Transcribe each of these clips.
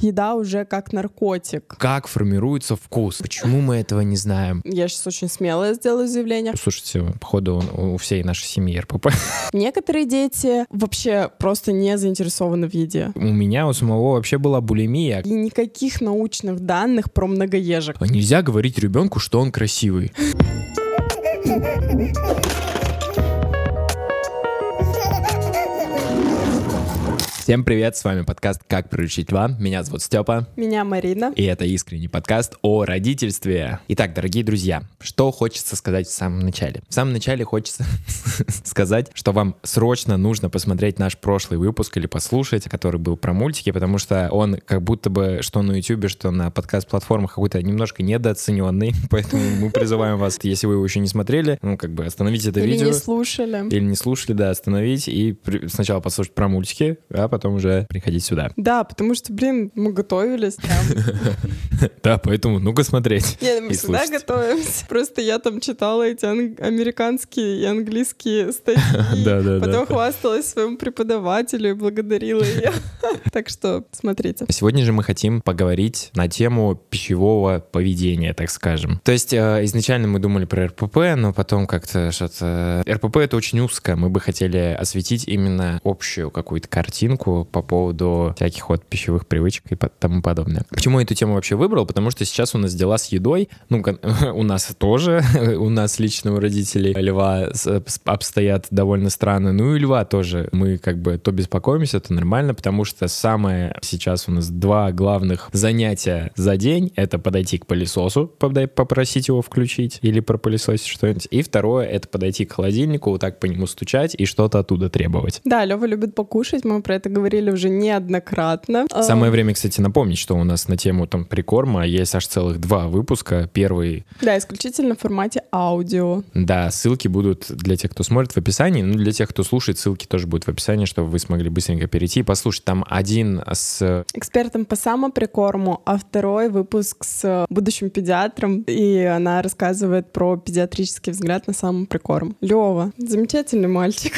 Еда уже как наркотик. Как формируется вкус? Почему мы этого не знаем? Я сейчас очень смелое сделаю заявление. Слушайте, походу у всей нашей семьи РПП. Некоторые дети вообще просто не заинтересованы в еде. У меня у самого вообще была булимия. И никаких научных данных про многоежек. Нельзя говорить ребенку, что он красивый. Всем привет, с вами подкаст «Как приручить льва». Меня зовут Степа. Меня Марина. И это искренний подкаст о родительстве. Итак, дорогие друзья, что хочется сказать в самом начале? В самом начале хочется сказать, что вам срочно нужно посмотреть наш прошлый выпуск или послушать, который был про мультики, потому что он как будто бы что на YouTube, что на подкаст-платформах какой-то немножко недооцененный, поэтому мы призываем вас, если вы его еще не смотрели, ну как бы остановить это или видео. Или не слушали. Или не слушали, да, остановить и сначала послушать про мультики, а потом потом уже приходить сюда. Да, потому что, блин, мы готовились. Да, поэтому ну-ка смотреть. Нет, мы всегда готовимся. Просто я там читала эти американские и английские статьи. Да, да, Потом хвасталась своему преподавателю и благодарила ее. Так что смотрите. Сегодня же мы хотим поговорить на тему пищевого поведения, так скажем. То есть э, изначально мы думали про РПП, но потом как-то что-то... РПП — это очень узко. Мы бы хотели осветить именно общую какую-то картинку по поводу всяких вот пищевых привычек и тому подобное. Почему эту тему вообще выбрал? Потому что сейчас у нас дела с едой, ну, у нас тоже, у нас лично у родителей льва обстоят довольно странно, ну и льва тоже. Мы как бы то беспокоимся, то нормально, потому что самое сейчас у нас два главных занятия за день — это подойти к пылесосу, попросить его включить или пропылесосить что-нибудь, и второе — это подойти к холодильнику, вот так по нему стучать и что-то оттуда требовать. Да, Лева любит покушать, мы про это говорили уже неоднократно. Самое время, кстати, напомнить, что у нас на тему там прикорма есть аж целых два выпуска. Первый... Да, исключительно в формате аудио. Да, ссылки будут для тех, кто смотрит в описании, ну для тех, кто слушает, ссылки тоже будут в описании, чтобы вы смогли быстренько перейти и послушать. Там один с... Экспертом по самоприкорму, а второй выпуск с будущим педиатром, и она рассказывает про педиатрический взгляд на самоприкорм. Лева, замечательный мальчик.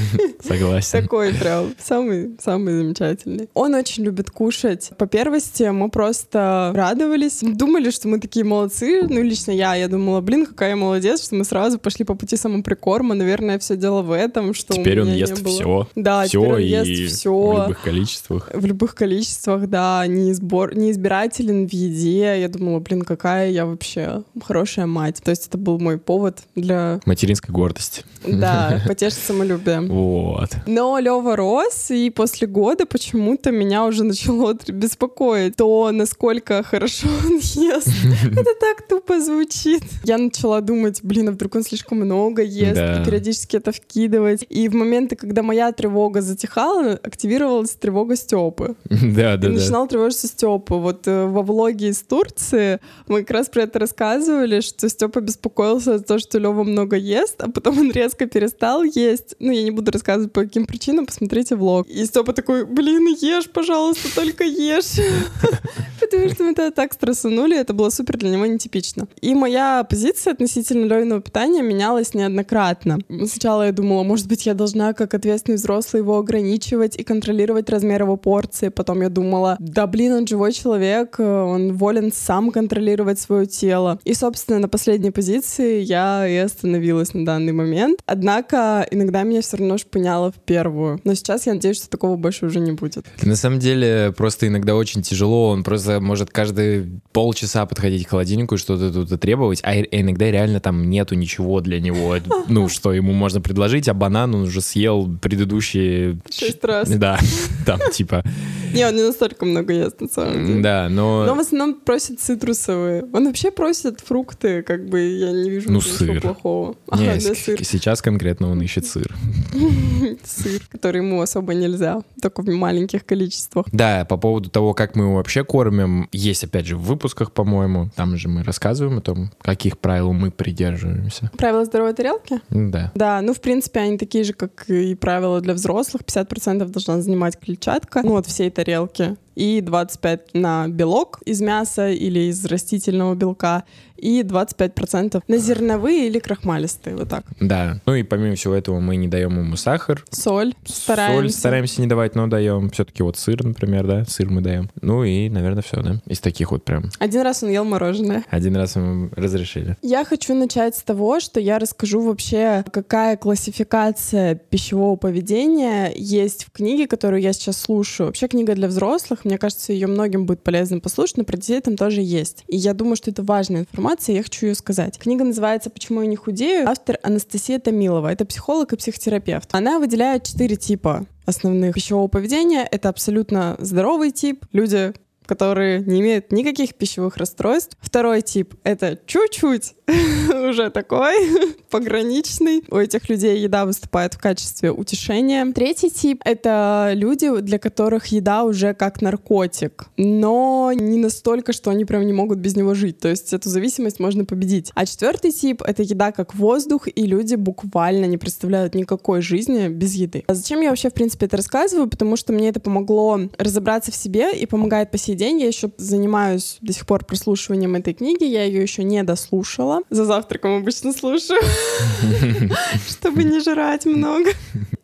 Согласен. Такой прям самый самый замечательный. Он очень любит кушать. По первости мы просто радовались, думали, что мы такие молодцы. Ну, лично я, я думала, блин, какая я молодец, что мы сразу пошли по пути самоприкорма. Наверное, все дело в этом, что Теперь он ест все. Да, все теперь он ест все. В любых количествах. В любых количествах, да. Не, избор... не избирателен в еде. Я думала, блин, какая я вообще хорошая мать. То есть это был мой повод для... Материнской гордости. Да, потешить самолюбие. Вот. Но Лева рос, и после года почему-то меня уже начало беспокоить то, насколько хорошо он ест. Это так тупо звучит. Я начала думать, блин, а вдруг он слишком много ест, и периодически это вкидывать. И в моменты, когда моя тревога затихала, активировалась тревога Степы. Да, да, и начинал тревожиться Степа. Вот э, во влоге из Турции мы как раз про это рассказывали, что Степа беспокоился за то, что Лева много ест, а потом он резко перестал есть. Ну, я не буду рассказывать по каким причинам, посмотрите влог. И Степа такой, блин, ешь, пожалуйста, только ешь. Потому что мы тогда так стрессанули, это было супер для него нетипично. И моя позиция относительно Левиного питания менялась неоднократно. Сначала я думала, может быть, я должна как ответственный взрослый его ограничивать и контролировать размер его порции. Потом я думала, да блин, он живой человек, он волен сам контролировать свое тело. И, собственно, на последней позиции я и остановилась на данный момент. Однако иногда меня все равно шпыняло в первую. Но сейчас я надеюсь, что такого больше уже не будет. На самом деле, просто иногда очень тяжело. Он просто может каждые полчаса подходить к холодильнику и что-то тут требовать, а иногда реально там нету ничего для него, ну, что ему можно предложить, а банан он уже съел предыдущие... Шесть раз. Да, там типа... Не, он не настолько много ест, на самом деле. Да, но... Но в основном просит цитрусовые. Он вообще просит фрукты, как бы я не вижу ну, ничего сыр. плохого. Не, ага, да, сыр. Сейчас конкретно он ищет сыр. Сыр, который ему особо нельзя только в маленьких количествах. Да, по поводу того, как мы его вообще кормим, есть, опять же, в выпусках, по-моему, там же мы рассказываем о том, каких правил мы придерживаемся. Правила здоровой тарелки? Да. Да, ну, в принципе, они такие же, как и правила для взрослых. 50% должна занимать клетчатка, ну, от всей тарелки и 25 на белок из мяса или из растительного белка, и 25% на зерновые или крахмалистые, вот так. Да. Ну и помимо всего этого мы не даем ему сахар. Соль стараемся. Соль стараемся не давать, но даем все-таки вот сыр, например, да, сыр мы даем. Ну и, наверное, все, да, из таких вот прям. Один раз он ел мороженое. Один раз ему разрешили. Я хочу начать с того, что я расскажу вообще, какая классификация пищевого поведения есть в книге, которую я сейчас слушаю. Вообще книга для взрослых, мне кажется, ее многим будет полезно послушать, но про детей там тоже есть. И я думаю, что это важная информация, я хочу ее сказать. Книга называется «Почему я не худею». Автор Анастасия Томилова. Это психолог и психотерапевт. Она выделяет четыре типа основных пищевого поведения. Это абсолютно здоровый тип. Люди, которые не имеют никаких пищевых расстройств. Второй тип — это чуть-чуть уже такой пограничный. У этих людей еда выступает в качестве утешения. Третий тип — это люди, для которых еда уже как наркотик, но не настолько, что они прям не могут без него жить. То есть эту зависимость можно победить. А четвертый тип — это еда как воздух, и люди буквально не представляют никакой жизни без еды. А зачем я вообще, в принципе, это рассказываю? Потому что мне это помогло разобраться в себе и помогает по сей день. Я еще занимаюсь до сих пор прослушиванием этой книги, я ее еще не дослушала. За завтраком обычно слушаю, чтобы не жрать много.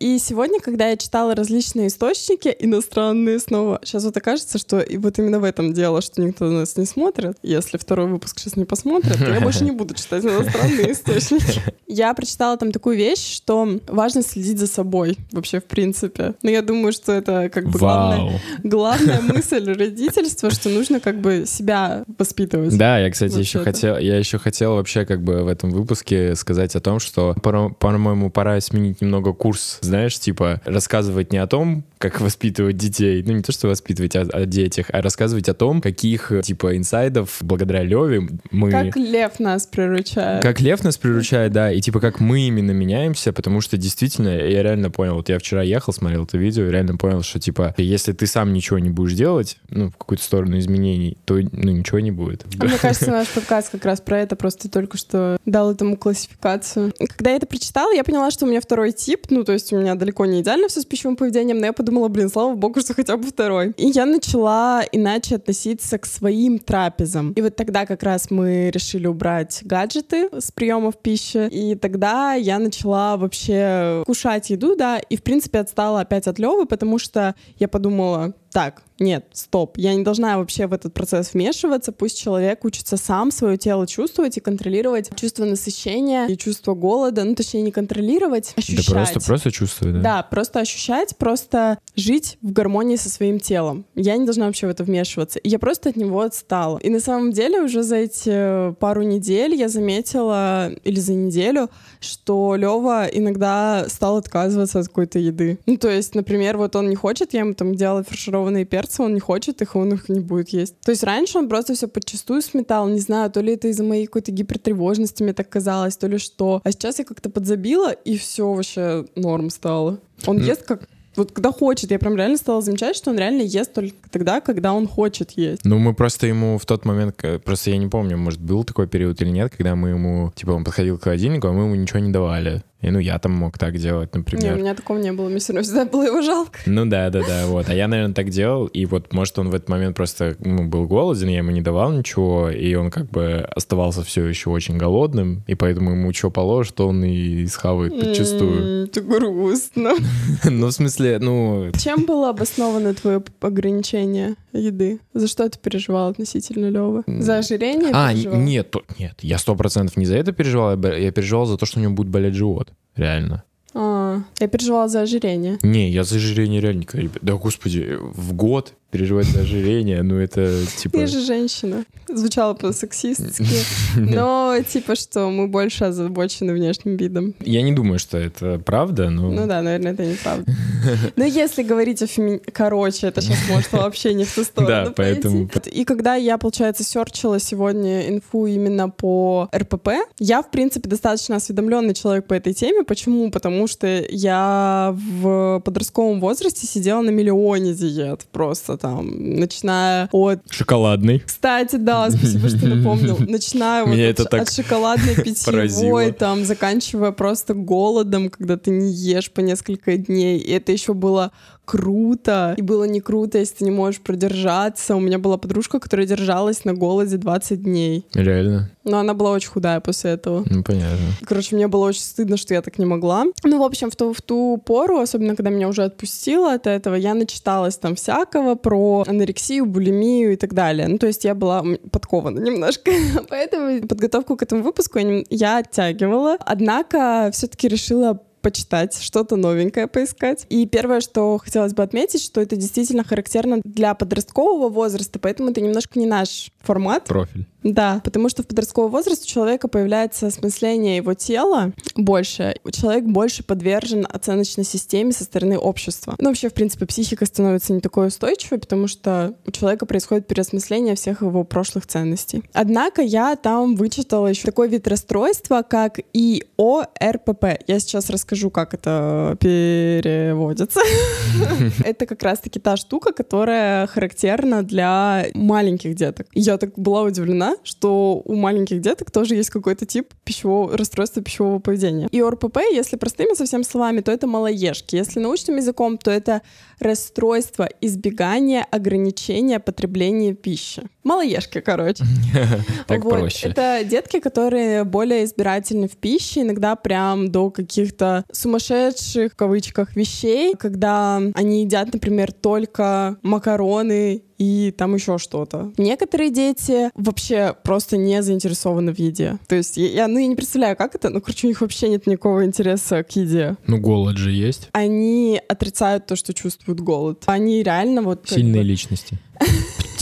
И сегодня, когда я читала различные источники иностранные снова, сейчас вот окажется, что и вот именно в этом дело, что никто нас не смотрит. Если второй выпуск сейчас не посмотрит, то я больше не буду читать иностранные источники. Я прочитала там такую вещь, что важно следить за собой вообще в принципе. Но я думаю, что это как бы главная, главная мысль родительства, что нужно как бы себя воспитывать. Да, я, кстати, еще хотел, я еще хотел вообще как бы в этом выпуске сказать о том, что, по-моему, пора сменить немного курс, знаешь, типа рассказывать не о том, как воспитывать детей, ну не то, что воспитывать о, о детях, а рассказывать о том, каких типа инсайдов благодаря Леве мы... Как лев нас приручает. Как лев нас приручает, да, и типа как мы именно меняемся, потому что действительно, я реально понял, вот я вчера ехал, смотрел это видео, и реально понял, что типа, если ты сам ничего не будешь делать, ну, в какую-то сторону изменений, то ну, ничего не будет. А мне кажется, наш подкаст как раз про это просто только что дал этому классификацию. Когда я это прочитала, я поняла, что у меня второй тип, ну, то есть у меня далеко не идеально все с пищевым поведением, но я подумала, блин, слава богу, что хотя бы второй. И я начала иначе относиться к своим трапезам. И вот тогда как раз мы решили убрать гаджеты с приемов пищи, и тогда я начала вообще кушать еду, да, и в принципе отстала опять от Левы, потому что я подумала, так, нет, стоп, я не должна вообще в этот процесс вмешиваться, пусть человек учится сам свое тело чувствовать и контролировать чувство насыщения и чувство голода, ну точнее не контролировать, ощущать. Да просто, просто чувствовать, да? Да, просто ощущать, просто жить в гармонии со своим телом. Я не должна вообще в это вмешиваться. И я просто от него отстала. И на самом деле уже за эти пару недель я заметила, или за неделю, что Лева иногда стал отказываться от какой-то еды. Ну то есть, например, вот он не хочет, я ему там делала фаршированные перцы, он не хочет их, он их не будет есть. То есть раньше он просто все подчастую сметал, не знаю, то ли это из-за моей какой-то гипертревожности мне так казалось, то ли что. А сейчас я как-то подзабила, и все вообще норм стало. Он ест как вот когда хочет, я прям реально стала замечать, что он реально ест только тогда, когда он хочет есть. Ну, мы просто ему в тот момент, просто я не помню, может, был такой период или нет, когда мы ему, типа, он подходил к холодильнику, а мы ему ничего не давали. И ну я там мог так делать, например. Не, у меня такого не было, мне все равно всегда было его жалко. Ну да, да, да, вот. А я, наверное, так делал, и вот, может, он в этот момент просто ну, был голоден, я ему не давал ничего, и он как бы оставался все еще очень голодным, и поэтому ему что положишь, то он и схавает подчастую. Это грустно. Ну, в смысле, ну... Чем было обосновано твое ограничение еды? За что ты переживал относительно Лёвы? За ожирение А, нет, нет, я сто процентов не за это переживал, я переживал за то, что у него будет болеть живот реально. А, я переживала за ожирение. Не, я за ожирение реально не... Да, господи, в год переживать за ожирение, ну это типа... Я же женщина. Звучало по-сексистски. Но типа что, мы больше озабочены внешним видом. Я не думаю, что это правда, но... Ну да, наверное, это неправда. Но если говорить о феми... Короче, это сейчас может вообще не в ту сторону Да, поэтому... И когда я, получается, серчила сегодня инфу именно по РПП, я, в принципе, достаточно осведомленный человек по этой теме. Почему? Потому что я в подростковом возрасте сидела на миллионе диет просто там, начиная от... Шоколадный. Кстати, да, спасибо, что напомнил. Начиная вот от, от шоколадной питьевой, там, заканчивая просто голодом, когда ты не ешь по несколько дней. И это еще было круто. И было не круто, если ты не можешь продержаться. У меня была подружка, которая держалась на голоде 20 дней. Реально? Но она была очень худая после этого. Ну, понятно. Короче, мне было очень стыдно, что я так не могла. Ну, в общем, в ту, в ту пору, особенно когда меня уже отпустило от этого, я начиталась там всякого про анорексию, булимию и так далее. Ну, то есть я была подкована немножко. Поэтому подготовку к этому выпуску я оттягивала. Однако все-таки решила почитать, что-то новенькое поискать. И первое, что хотелось бы отметить, что это действительно характерно для подросткового возраста, поэтому это немножко не наш формат. Профиль. Да, потому что в подростковый возраст у человека появляется осмысление его тела больше. Человек больше подвержен оценочной системе со стороны общества. Ну, вообще, в принципе, психика становится не такой устойчивой, потому что у человека происходит переосмысление всех его прошлых ценностей. Однако я там вычитала еще такой вид расстройства, как ИОРПП. Я сейчас расскажу, как это переводится. Это как раз-таки та штука, которая характерна для маленьких деток. Я так была удивлена, что у маленьких деток тоже есть какой-то тип пищевого расстройства пищевого поведения. И ОРПП, если простыми совсем словами, то это малоежки. Если научным языком, то это расстройство избегания ограничения потребления пищи. Малоежки, короче. Так проще. Это детки, которые более избирательны в пище, иногда прям до каких-то сумасшедших, в кавычках, вещей, когда они едят, например, только макароны и там еще что-то. Некоторые дети вообще просто не заинтересованы в еде. То есть я, ну, я не представляю, как это, но, короче, у них вообще нет никакого интереса к еде. Ну, голод же есть. Они отрицают то, что чувствуют голод. Они реально вот... Сильные бы... личности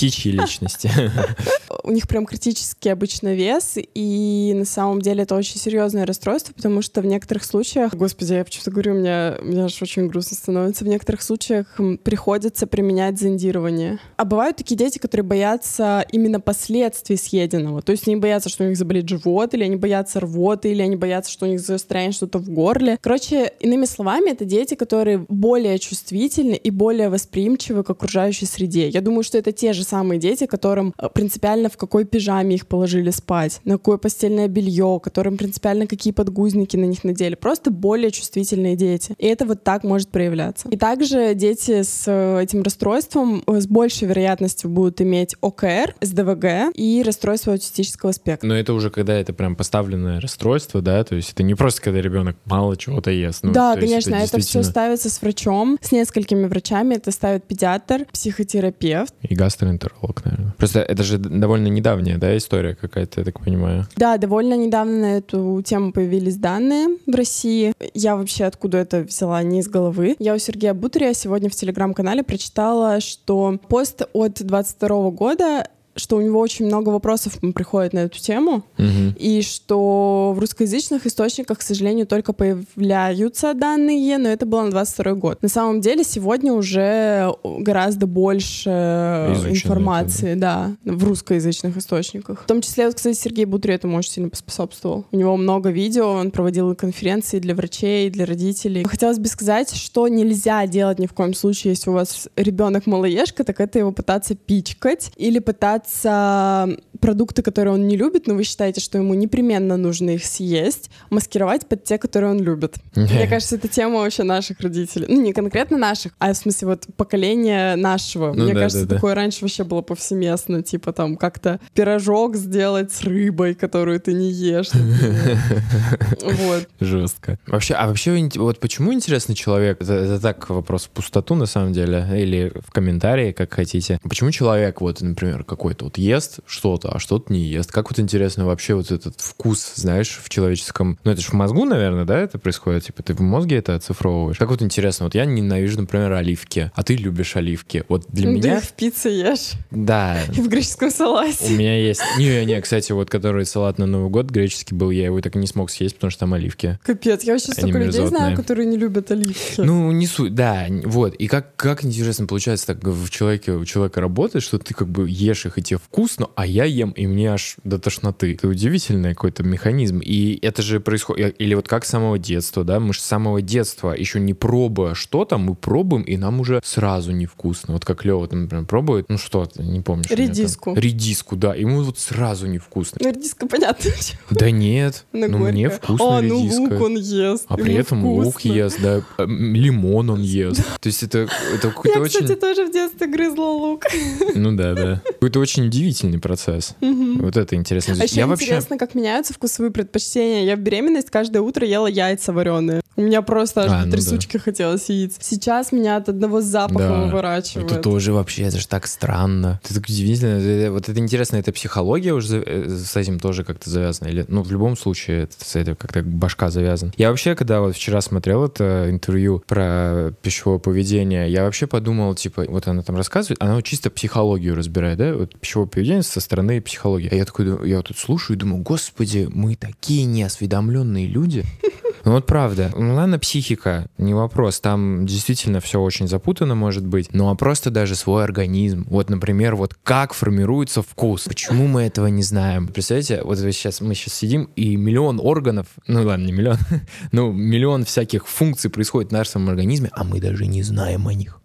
птичьи личности. У них прям критический обычно вес, и на самом деле это очень серьезное расстройство, потому что в некоторых случаях, господи, я почему-то говорю, мне, мне аж очень грустно становится, в некоторых случаях приходится применять зондирование. А бывают такие дети, которые боятся именно последствий съеденного, то есть они боятся, что у них заболит живот, или они боятся рвоты, или они боятся, что у них застрянет что-то в горле. Короче, иными словами, это дети, которые более чувствительны и более восприимчивы к окружающей среде. Я думаю, что это те же самые дети, которым э, принципиально в какой пижаме их положили спать, на какое постельное белье, которым принципиально какие подгузники на них надели. Просто более чувствительные дети. И это вот так может проявляться. И также дети с э, этим расстройством э, с большей вероятностью будут иметь ОКР, СДВГ и расстройство аутистического спектра. Но это уже когда это прям поставленное расстройство, да, то есть это не просто когда ребенок мало чего-то ест. Ну, да, конечно, это, действительно... это все ставится с врачом, с несколькими врачами. Это ставит педиатр, психотерапевт. И гастроэнтеролог наверное. Просто это же довольно недавняя, да, история какая-то, я так понимаю. Да, довольно недавно на эту тему появились данные в России. Я вообще откуда это взяла, не из головы. Я у Сергея Бутыря сегодня в Телеграм-канале прочитала, что пост от 22 года что у него очень много вопросов приходит на эту тему, угу. и что в русскоязычных источниках, к сожалению, только появляются данные, но это было на 22 год. На самом деле сегодня уже гораздо больше Изучено информации, это, да. да, в русскоязычных источниках. В том числе, вот, кстати, Сергей Бутри этому очень сильно поспособствовал. У него много видео, он проводил конференции для врачей, для родителей. Хотелось бы сказать, что нельзя делать ни в коем случае, если у вас ребенок малоежка, так это его пытаться пичкать или пытаться пытаться продукты, которые он не любит, но вы считаете, что ему непременно нужно их съесть, маскировать под те, которые он любит. Мне кажется, это тема вообще наших родителей. Ну, не конкретно наших, а в смысле вот поколения нашего. Ну, Мне да, кажется, да, такое да. раньше вообще было повсеместно, типа там как-то пирожок сделать с рыбой, которую ты не ешь. Вот. Жестко. Вообще, а вообще, вот почему интересный человек? Это так вопрос в пустоту, на самом деле, или в комментарии, как хотите. Почему человек, вот, например, какой-то вот ест что-то, а что-то не ест. Как вот интересно вообще вот этот вкус, знаешь, в человеческом... Ну, это же в мозгу, наверное, да, это происходит? Типа ты в мозге это оцифровываешь. Как вот интересно, вот я ненавижу, например, оливки, а ты любишь оливки. Вот для ну, меня... Ты в пицце ешь. Да. И в греческом салате. У меня есть... Не, не, кстати, вот который салат на Новый год греческий был, я его так и не смог съесть, потому что там оливки. Капец, я вообще столько людей знаю, которые не любят оливки. Ну, не суть, да, вот. И как, как интересно получается так в человеке, у человека работает, что ты как бы ешь их, и тебе вкусно, а я ем, и мне аж до тошноты. Это удивительный какой-то механизм. И это же происходит... Или вот как с самого детства, да? Мы же с самого детства, еще не пробуя что-то, мы пробуем, и нам уже сразу невкусно. Вот как Лева, например, пробует, ну что ты, не помнишь? Редиску. Редиску, да. Ему вот сразу невкусно. Ну, редиска, понятно. Да нет, ну мне вкусно А, ну лук он ест. А при этом лук ест, да, м, лимон он ест. То есть это, это Я, какой-то кстати, очень... тоже в детстве грызла лук. Ну да, да. Какой-то очень удивительный процесс. Вот это интересно. А еще Я интересно, как меняются вкусовые предпочтения. Я в беременность каждое утро ела яйца вареные. У меня просто аж А, ну да. трясучки хотелось яиц. Сейчас меня от одного запаха Да. выворачивает. Это тоже вообще, это же так странно. Это так удивительно. Это- Вот это интересно, это психология уже э, с этим тоже как-то завязана? Или, ну, в любом случае, это с этим как-то башка завязана. Я вообще, когда вот вчера смотрел это интервью про пищевое поведение, я вообще подумал, типа, вот она там рассказывает, она вот чисто психологию разбирает, да, вот пищевое поведение со стороны психологии. А я такой, я вот тут слушаю и думаю, господи, мы такие неосведомленные люди. Ну вот правда. Ну ладно, психика, не вопрос. Там действительно все очень запутано может быть. Ну а просто даже свой организм. Вот, например, вот как формируется вкус. Почему мы этого не знаем? Представляете, вот сейчас, мы сейчас сидим, и миллион органов, ну ладно, не миллион, ну миллион всяких функций происходит в нашем организме, а мы даже не знаем о них.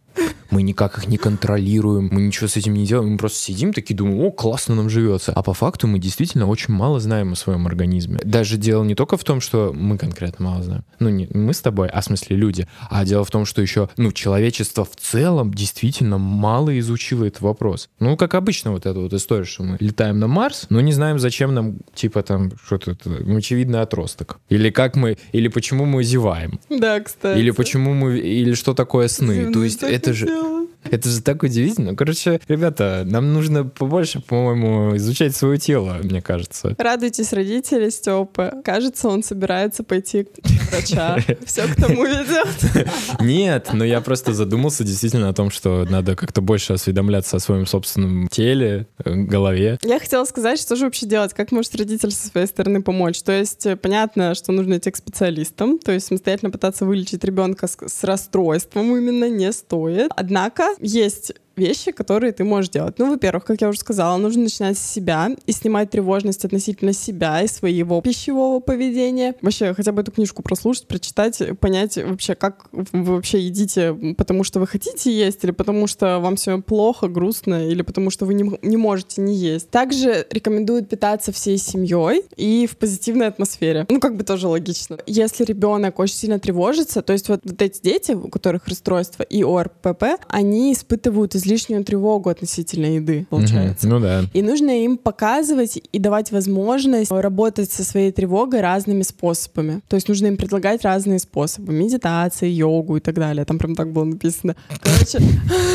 Мы никак их не контролируем, мы ничего с этим не делаем, мы просто сидим такие, думаем, о, классно нам живется. А по факту мы действительно очень мало знаем о своем организме. Даже дело не только в том, что мы конкретно мало знаем, ну не мы с тобой, а в смысле люди, а дело в том, что еще, ну, человечество в целом действительно мало изучило этот вопрос. Ну, как обычно вот эта вот история, что мы летаем на Марс, но не знаем, зачем нам, типа там, что-то, это, очевидно, отросток. Или как мы, или почему мы зеваем. Да, кстати. Или почему мы, или что такое сны. То Зевнуть есть это же, хотела. Это же так удивительно. Короче, ребята, нам нужно побольше, по-моему, изучать свое тело, мне кажется. Радуйтесь, родители Степы. Кажется, он собирается пойти к врача. Все к тому ведет. Нет, но я просто задумался действительно о том, что надо как-то больше осведомляться о своем собственном теле, э, голове. Я хотела сказать, что же вообще делать, как может родитель со своей стороны помочь. То есть э, понятно, что нужно идти к специалистам, то есть самостоятельно пытаться вылечить ребенка с, с расстройством именно не стоит. Однако есть вещи, которые ты можешь делать. Ну, во-первых, как я уже сказала, нужно начинать с себя и снимать тревожность относительно себя и своего пищевого поведения. Вообще, хотя бы эту книжку прослушать, прочитать, понять вообще, как вы вообще едите, потому что вы хотите есть, или потому что вам все плохо, грустно, или потому что вы не, не можете не есть. Также рекомендуют питаться всей семьей и в позитивной атмосфере. Ну, как бы тоже логично. Если ребенок очень сильно тревожится, то есть вот, вот эти дети, у которых расстройство и ОРПП, они испытывают излишнюю тревогу относительно еды, получается. Ну да. И нужно им показывать и давать возможность работать со своей тревогой разными способами. То есть нужно им предлагать разные способы. Медитации, йогу и так далее. Там прям так было написано. Короче,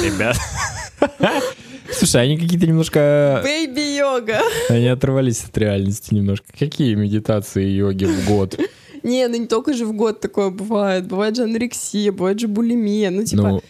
Ребят. Слушай, они какие-то немножко... бэйби-йога. Они оторвались от реальности немножко. Какие медитации и йоги в год? Не, ну не только же в год такое бывает. Бывает же анорексия, бывает же булимия. Ну, типа, Ну, э,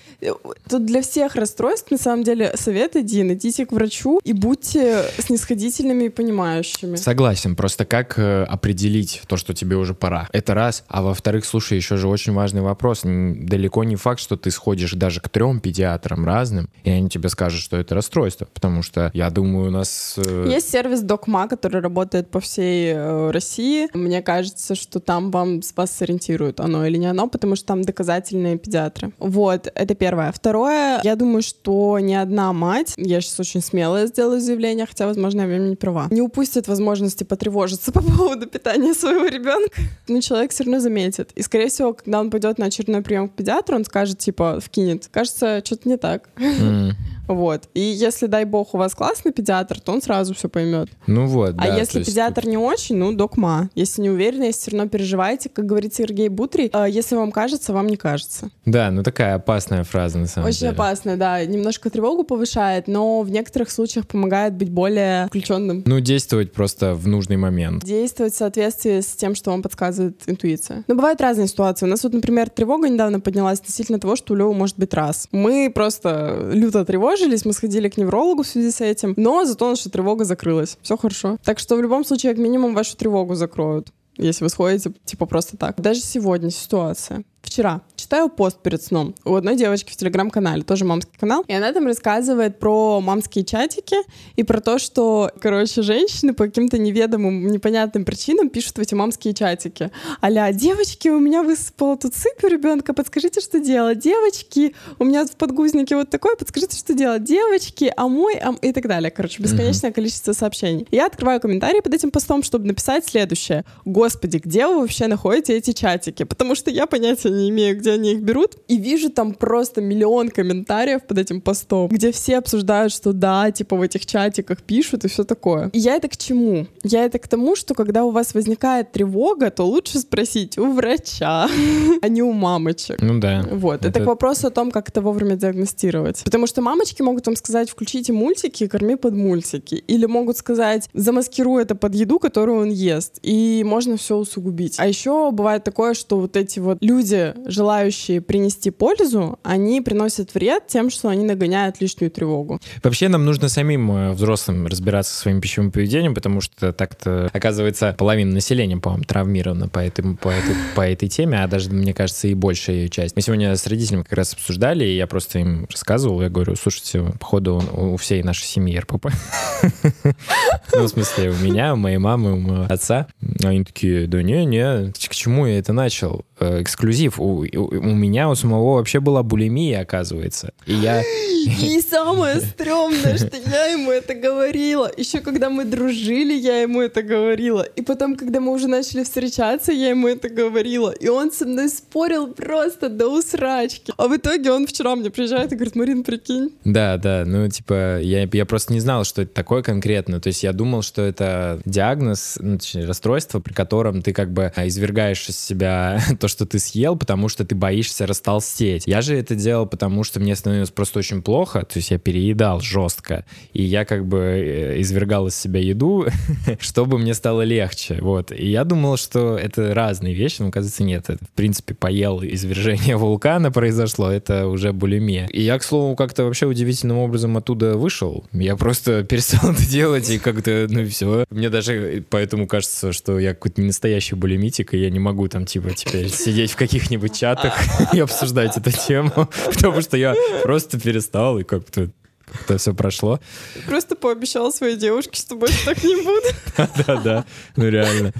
тут для всех расстройств, на самом деле, совет один. Идите к врачу и будьте снисходительными и понимающими. Согласен, просто как э, определить то, что тебе уже пора? Это раз. А во-вторых, слушай, еще же очень важный вопрос. Далеко не факт, что ты сходишь даже к трем педиатрам разным, и они тебе скажут, что это расстройство. Потому что, я думаю, у нас... э, Есть сервис Докма, который работает по всей э, России. Мне кажется, что там вам вас сориентируют, оно или не оно, потому что там доказательные педиатры. Вот, это первое. Второе, я думаю, что ни одна мать, я сейчас очень смелое сделаю заявление, хотя, возможно, я не права, не упустит возможности потревожиться по поводу питания своего ребенка. Ну, человек все равно заметит. И, скорее всего, когда он пойдет на очередной прием к педиатру, он скажет, типа, вкинет. Кажется, что-то не так. м, Вот. И если, дай бог, у вас классный педиатр, то он сразу все поймет. Ну вот, А да, если то есть педиатр не очень, ну, докма. Если не уверены, если все равно переживаете, как говорит Сергей Бутрий, э, если вам кажется, вам не кажется. Да, ну такая опасная фраза на самом Очень деле. опасно, да. Немножко тревогу повышает, но в некоторых случаях помогает быть более включенным. Ну, действовать просто в нужный момент. Действовать в соответствии с тем, что вам подсказывает интуиция. Но бывают разные ситуации. У нас вот, например, тревога недавно поднялась относительно того, что у Лёвы может быть раз. Мы просто люто тревожились, мы сходили к неврологу в связи с этим, но зато наша тревога закрылась. Все хорошо. Так что в любом случае, как минимум, вашу тревогу закроют если вы сходите, типа, просто так. Даже сегодня ситуация. Вчера, читаю пост перед сном у одной девочки в телеграм-канале, тоже мамский канал, и она там рассказывает про мамские чатики и про то, что, короче, женщины по каким-то неведомым, непонятным причинам пишут в эти мамские чатики. Аля, девочки, у меня высыпала тут сыпь у ребенка, подскажите, что делать. Девочки, у меня в подгузнике вот такое, подскажите, что делать. Девочки, а мой, а... и так далее. Короче, бесконечное количество сообщений. Я открываю комментарии под этим постом, чтобы написать следующее. Господи, где вы вообще находите эти чатики? Потому что я понятия не имею, где они их берут. И вижу там просто миллион комментариев под этим постом, где все обсуждают, что да, типа в этих чатиках пишут и все такое. И я это к чему? Я это к тому, что когда у вас возникает тревога, то лучше спросить у врача, а не у мамочек. Ну да. Вот. Это, это к вопросу о том, как это вовремя диагностировать. Потому что мамочки могут вам сказать, включите мультики и корми под мультики. Или могут сказать, замаскируй это под еду, которую он ест. И можно все усугубить. А еще бывает такое, что вот эти вот люди, желающие принести пользу, они приносят вред тем, что они нагоняют лишнюю тревогу. Вообще нам нужно самим э, взрослым разбираться со своим пищевым поведением, потому что так-то, оказывается, половина населения, по-моему, травмирована по, этому, по, этой, по этой теме, а даже, мне кажется, и большая ее часть. Мы сегодня с родителями как раз обсуждали, и я просто им рассказывал, я говорю, слушайте, походу у всей нашей семьи РПП. Ну, в смысле, у меня, у моей мамы, у моего отца. Они такие, да не, не, к чему я это начал? Э, эксклюзив. У меня у самого вообще была булимия, оказывается. И я... И самое стрёмное, что я ему это говорила. Еще когда мы дружили, я ему это говорила. И потом, когда мы уже начали встречаться, я ему это говорила. И он со мной спорил просто до усрачки. А в итоге он вчера мне приезжает и говорит, Марин, прикинь. Да, да, ну типа я, я просто не знал, что это такое конкретно. То есть я думал, что это диагноз, ну, точнее, расстройство, при котором ты как бы извергаешь из себя то, что ты съел, потому что ты боишься растолстеть. Я же это делал, потому что мне становилось просто очень плохо, то есть я переедал жестко, и я как бы э, извергал из себя еду, чтобы мне стало легче, вот. И я думал, что это разные вещи, но, оказывается, нет. Это, в принципе, поел, извержение вулкана произошло, это уже булимия. И я, к слову, как-то вообще удивительным образом оттуда вышел. Я просто перестал это делать, и как-то, ну, все. Мне даже поэтому кажется, что я какой-то не настоящий булимитик, и я не могу там, типа, теперь сидеть в каких-нибудь чатах и обсуждать эту тему, потому что я просто перестал и как-то это все прошло. Просто пообещал своей девушке, что больше так не буду. Да-да, ну реально.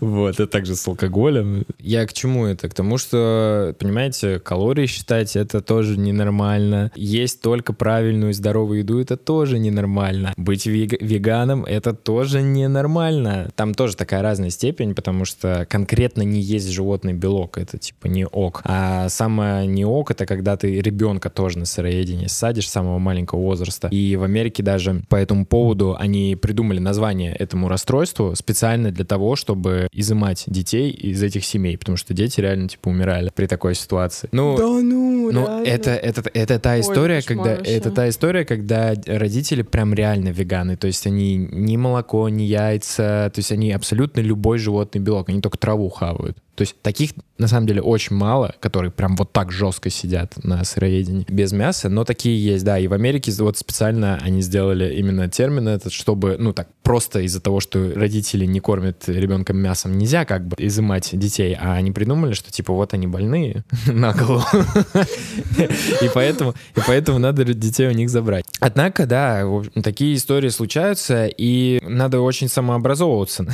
Вот, это также с алкоголем. Я к чему это? К тому, что, понимаете, калории считать это тоже ненормально. Есть только правильную здоровую еду это тоже ненормально. Быть веганом это тоже ненормально. Там тоже такая разная степень, потому что конкретно не есть животный белок, это типа не ок. А самое не ок это когда ты ребенка тоже на сыроедении садишь самого маленького возраста. И в Америке даже по этому поводу они придумали название этому расстройству специально для того, чтобы изымать детей из этих семей, потому что дети реально типа умирали при такой ситуации. Ну, да ну, ну это, это, это та история, Ой, когда вообще. это та история, когда родители прям реально веганы, то есть они ни молоко, ни яйца, то есть они абсолютно любой животный белок, они только траву хавают. То есть таких на самом деле очень мало, которые прям вот так жестко сидят на сыроедении без мяса, но такие есть, да. И в Америке вот специально они сделали именно термин этот, чтобы, ну так, просто из-за того, что родители не кормят ребенка мясом, нельзя как бы изымать детей, а они придумали, что типа вот они больные на голову. И поэтому, и поэтому надо детей у них забрать. Однако, да, такие истории случаются, и надо очень самообразовываться.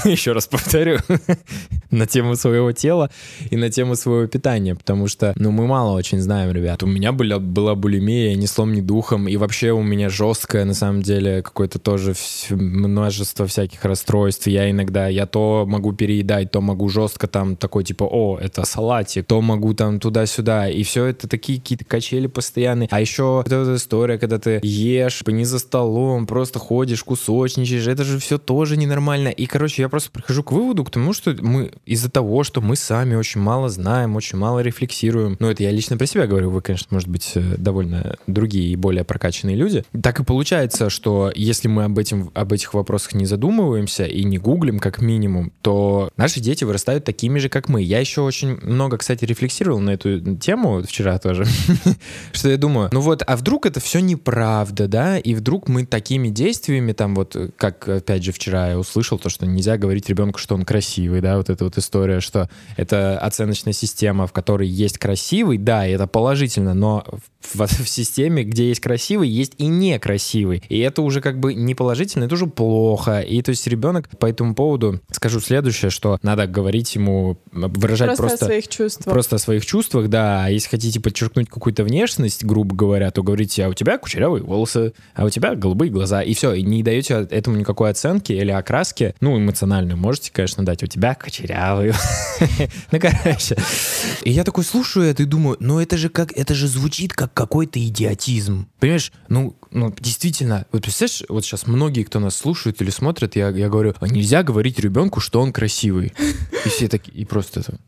Еще раз повторю, на тему своего тела и на тему своего питания, потому что, ну, мы мало очень знаем, ребят. У меня была, была булимия, ни слом, ни духом, и вообще у меня жесткое, на самом деле, какое-то тоже множество всяких расстройств. Я иногда, я то могу переедать, то могу жестко там такой, типа, о, это салатик, то могу там туда-сюда, и все это такие какие-то качели постоянные. А еще вот эта история, когда ты ешь, не за столом, просто ходишь, кусочничаешь, это же все тоже ненормально. И, короче, я просто прихожу к выводу, к тому, что мы из-за того, что мы сами очень мало знаем, очень мало рефлексируем. Ну, это я лично про себя говорю, вы, конечно, может быть, э, довольно другие и более прокачанные люди. Так и получается, что если мы об, этим, об этих вопросах не задумываемся и не гуглим как минимум, то наши дети вырастают такими же, как мы. Я еще очень много, кстати, рефлексировал на эту тему вчера тоже, что я думаю, ну вот, а вдруг это все неправда, да, и вдруг мы такими действиями, там вот, как, опять же, вчера я услышал то, что нельзя говорить ребенку, что он красивый, да, вот эта вот история, что это оценочная система, в которой есть красивый, да, и это положительно, но в, в, в системе, где есть красивый, есть и некрасивый. И это уже как бы не положительно, это уже плохо. И то есть ребенок по этому поводу, скажу следующее, что надо говорить ему, выражать просто... просто... о своих чувствах. Просто о своих чувствах, да. А если хотите подчеркнуть какую-то внешность, грубо говоря, то говорите, а у тебя кучерявые волосы, а у тебя голубые глаза. И все, и не даете этому никакой оценки или окраски, ну, эмоциональную можете, конечно, дать. У тебя кучерявые. Ну, короче. И я такой слушаю это и думаю, ну это же как, это же звучит как какой-то идиотизм. Понимаешь, ну, ну, действительно, вот представляешь, вот сейчас многие, кто нас слушают или смотрят, я, я говорю, а нельзя говорить ребенку, что он красивый. И все такие, и просто это...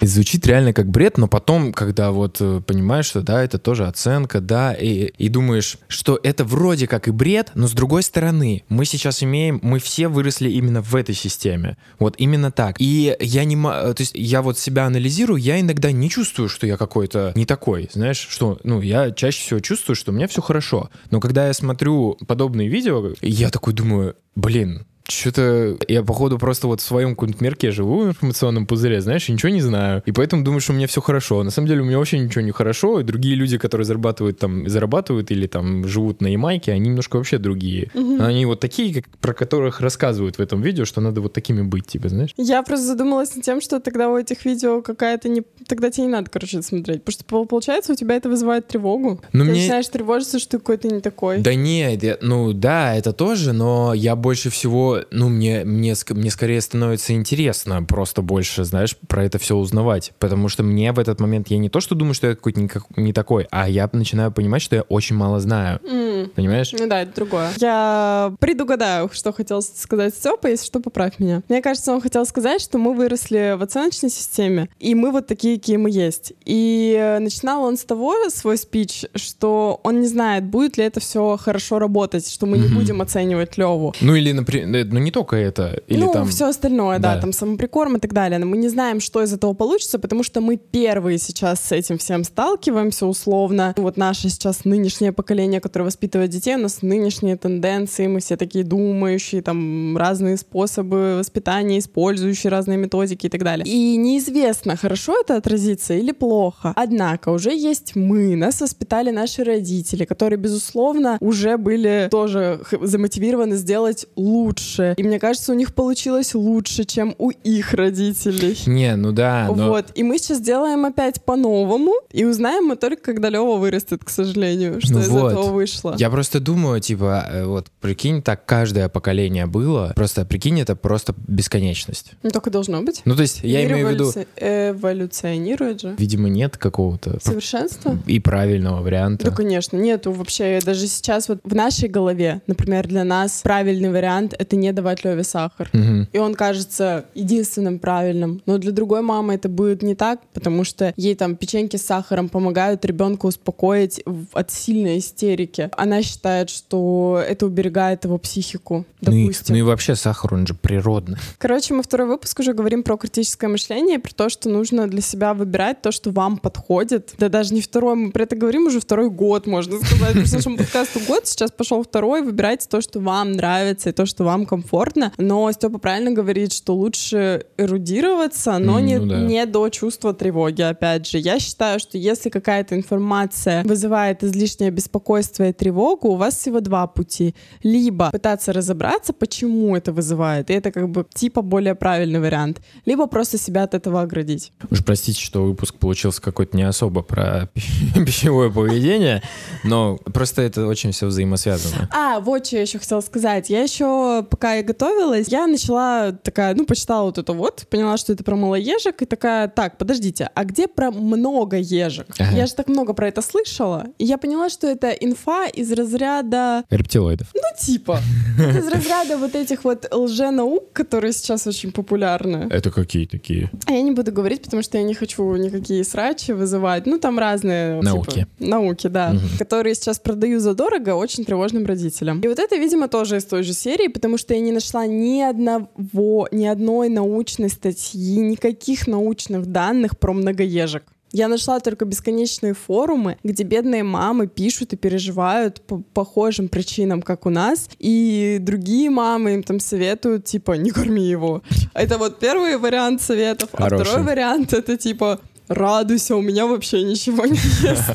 Это звучит реально как бред, но потом, когда вот э, понимаешь, что да, это тоже оценка, да, и, и думаешь, что это вроде как и бред, но с другой стороны, мы сейчас имеем, мы все выросли именно в этой системе. Вот именно так. И я не то есть я вот себя анализирую, я иногда не чувствую, что я какой-то не такой, знаешь, что, ну, я чаще всего чувствую, что у меня все хорошо. Но когда я смотрю подобные видео, я такой думаю, блин, что-то я, походу, просто вот в своем каком-то мирке живу в информационном пузыре, знаешь, и ничего не знаю. И поэтому думаю, что у меня все хорошо. На самом деле у меня вообще ничего не хорошо. И другие люди, которые зарабатывают там, зарабатывают или там живут на Ямайке, они немножко вообще другие. Угу. Они вот такие, как, про которых рассказывают в этом видео, что надо вот такими быть, типа, знаешь? Я просто задумалась над тем, что тогда у этих видео какая-то не... Тогда тебе не надо, короче, смотреть. Потому что, получается, у тебя это вызывает тревогу. Но ты мне... начинаешь тревожиться, что ты какой-то не такой. Да нет, я... ну да, это тоже, но я больше всего ну, мне, мне, мне скорее становится интересно просто больше, знаешь, про это все узнавать. Потому что мне в этот момент, я не то, что думаю, что я какой-то не, не такой, а я начинаю понимать, что я очень мало знаю. Mm. Понимаешь? Ну да, это другое. Я предугадаю, что хотел сказать Степа, если что, поправь меня. Мне кажется, он хотел сказать, что мы выросли в оценочной системе, и мы вот такие, какие мы есть. И начинал он с того, свой спич, что он не знает, будет ли это все хорошо работать, что мы mm-hmm. не будем оценивать Леву. Ну или, например, ну не только это. Или ну, там... все остальное, да. да, там самоприкорм и так далее. Но мы не знаем, что из этого получится, потому что мы первые сейчас с этим всем сталкиваемся условно. Вот наше сейчас нынешнее поколение, которое воспитывает детей, у нас нынешние тенденции, мы все такие думающие, там разные способы воспитания, использующие разные методики и так далее. И неизвестно, хорошо это отразится или плохо. Однако уже есть мы, нас воспитали наши родители, которые, безусловно, уже были тоже замотивированы сделать лучше. И мне кажется, у них получилось лучше, чем у их родителей. Не, ну да. Но... Вот. И мы сейчас делаем опять по-новому, и узнаем мы только, когда Лева вырастет, к сожалению, что ну из вот. этого вышло. Я просто думаю, типа, э, вот прикинь, так каждое поколение было. Просто прикинь, это просто бесконечность. Ну, только должно быть. Ну, то есть, я Мир имею в виду... Эволюционирует же. Видимо, нет какого-то... Совершенства? И правильного варианта. Да, конечно. Нету вообще. Даже сейчас вот в нашей голове, например, для нас правильный вариант — это не давать Леве сахар. Угу. И он кажется единственным правильным. Но для другой мамы это будет не так, потому что ей там печеньки с сахаром помогают ребенка успокоить от сильной истерики. Она считает, что это уберегает его психику, допустим. Ну и, ну и вообще сахар, он же природный. Короче, мы второй выпуск уже говорим про критическое мышление, про то, что нужно для себя выбирать то, что вам подходит. Да даже не второй, мы про это говорим уже второй год, можно сказать. Потому нашему подкасту год, сейчас пошел второй, выбирайте то, что вам нравится и то, что вам комфортно. Но Степа правильно говорит, что лучше эрудироваться, но mm, не, ну, да. не до чувства тревоги, опять же. Я считаю, что если какая-то информация вызывает излишнее беспокойство и тревогу, у вас всего два пути. Либо пытаться разобраться, почему это вызывает, и это как бы типа более правильный вариант, либо просто себя от этого оградить. Уж простите, что выпуск получился какой-то не особо про пищевое поведение, но просто это очень все взаимосвязано. А, вот что я еще хотела сказать. Я еще, пока я готовилась, я начала такая, ну, почитала вот это вот, поняла, что это про малоежек, и такая, так, подождите, а где про много ежек? Ага. Я же так много про это слышала, и я поняла, что это инфа из разряда... Рептилоидов. Ну, типа. Из разряда вот этих вот лженаук, которые сейчас очень популярны. Это какие такие? А я не буду говорить, потому что я не хочу никакие срачи вызывать. Ну, там разные... Науки. Типа, науки, да. Угу. Которые сейчас продаю задорого очень тревожным родителям. И вот это, видимо, тоже из той же серии, потому что я не нашла ни одного, ни одной научной статьи, никаких научных данных про многоежек. Я нашла только бесконечные форумы, где бедные мамы пишут и переживают по похожим причинам, как у нас, и другие мамы им там советуют, типа, не корми его. Это вот первый вариант советов, Хороший. а второй вариант это типа радуйся, у меня вообще ничего не ест.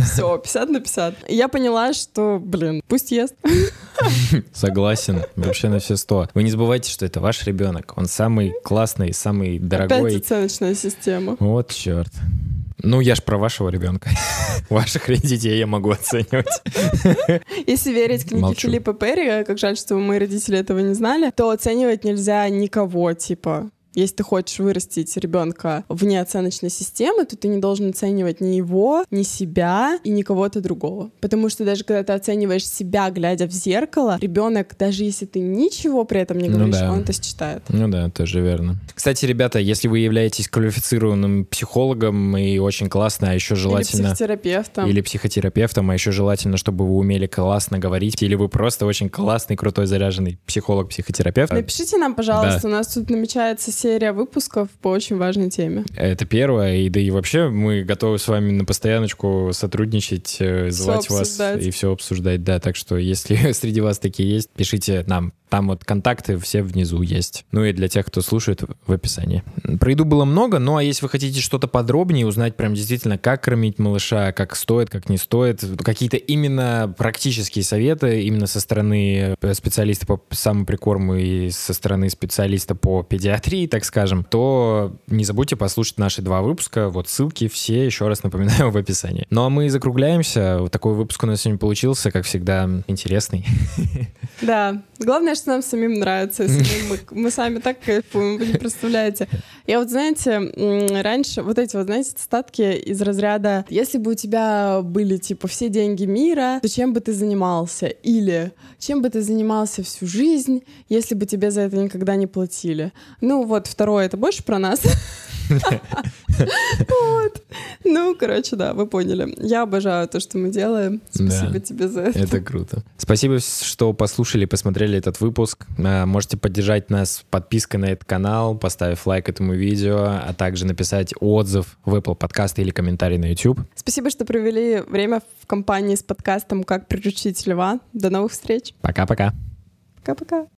Все, 50 на 50. И я поняла, что, блин, пусть ест. Согласен, вообще на все сто. Вы не забывайте, что это ваш ребенок. Он самый классный, самый дорогой. Опять оценочная система. Вот черт. Ну, я ж про вашего ребенка. Ваших детей я могу оценивать. Если верить книге Молчу. Филиппа Перри, как жаль, что мои родители этого не знали, то оценивать нельзя никого, типа, если ты хочешь вырастить ребенка вне оценочной системы, то ты не должен оценивать ни его, ни себя и ни кого-то другого. Потому что даже когда ты оцениваешь себя, глядя в зеркало, ребенок, даже если ты ничего при этом не Ну говоришь, да. он это считает. Ну да, тоже верно. Кстати, ребята, если вы являетесь квалифицированным психологом и очень классно, а еще желательно... Или психотерапевтом. Или психотерапевтом, а еще желательно, чтобы вы умели классно говорить, или вы просто очень классный, крутой, заряженный психолог-психотерапевт. Напишите нам, пожалуйста, у нас тут намечается серия выпусков по очень важной теме. Это первое, и да и вообще мы готовы с вами на постояночку сотрудничать, э, звать вас и все обсуждать, да, так что если среди вас такие есть, пишите нам. Там вот контакты все внизу есть. Ну и для тех, кто слушает, в описании. Про еду было много, ну а если вы хотите что-то подробнее, узнать прям действительно, как кормить малыша, как стоит, как не стоит, какие-то именно практические советы именно со стороны э, специалиста по самоприкорму и со стороны специалиста по педиатрии, так скажем, то не забудьте послушать наши два выпуска. Вот ссылки все, еще раз напоминаю, в описании. Ну а мы закругляемся. Вот такой выпуск у нас сегодня получился, как всегда, интересный. Да, главное, что нам самим нравится. Мы, сами так кайфуем, вы не представляете. Я вот, знаете, раньше вот эти вот, знаете, статки из разряда «Если бы у тебя были, типа, все деньги мира, то чем бы ты занимался?» Или «Чем бы ты занимался всю жизнь, если бы тебе за это никогда не платили?» Ну вот, второе, это больше про нас. Вот. Ну, короче, да, вы поняли. Я обожаю то, что мы делаем. Спасибо Да. тебе за это. Это круто. Спасибо, что послушали, посмотрели этот выпуск. А, Можете поддержать нас подпиской на этот канал, поставив лайк этому видео, а также написать отзыв в Apple подкасты или комментарий на YouTube. Спасибо, что провели время в компании с подкастом «Как приручить льва». До новых встреч. Пока-пока. Пока-пока.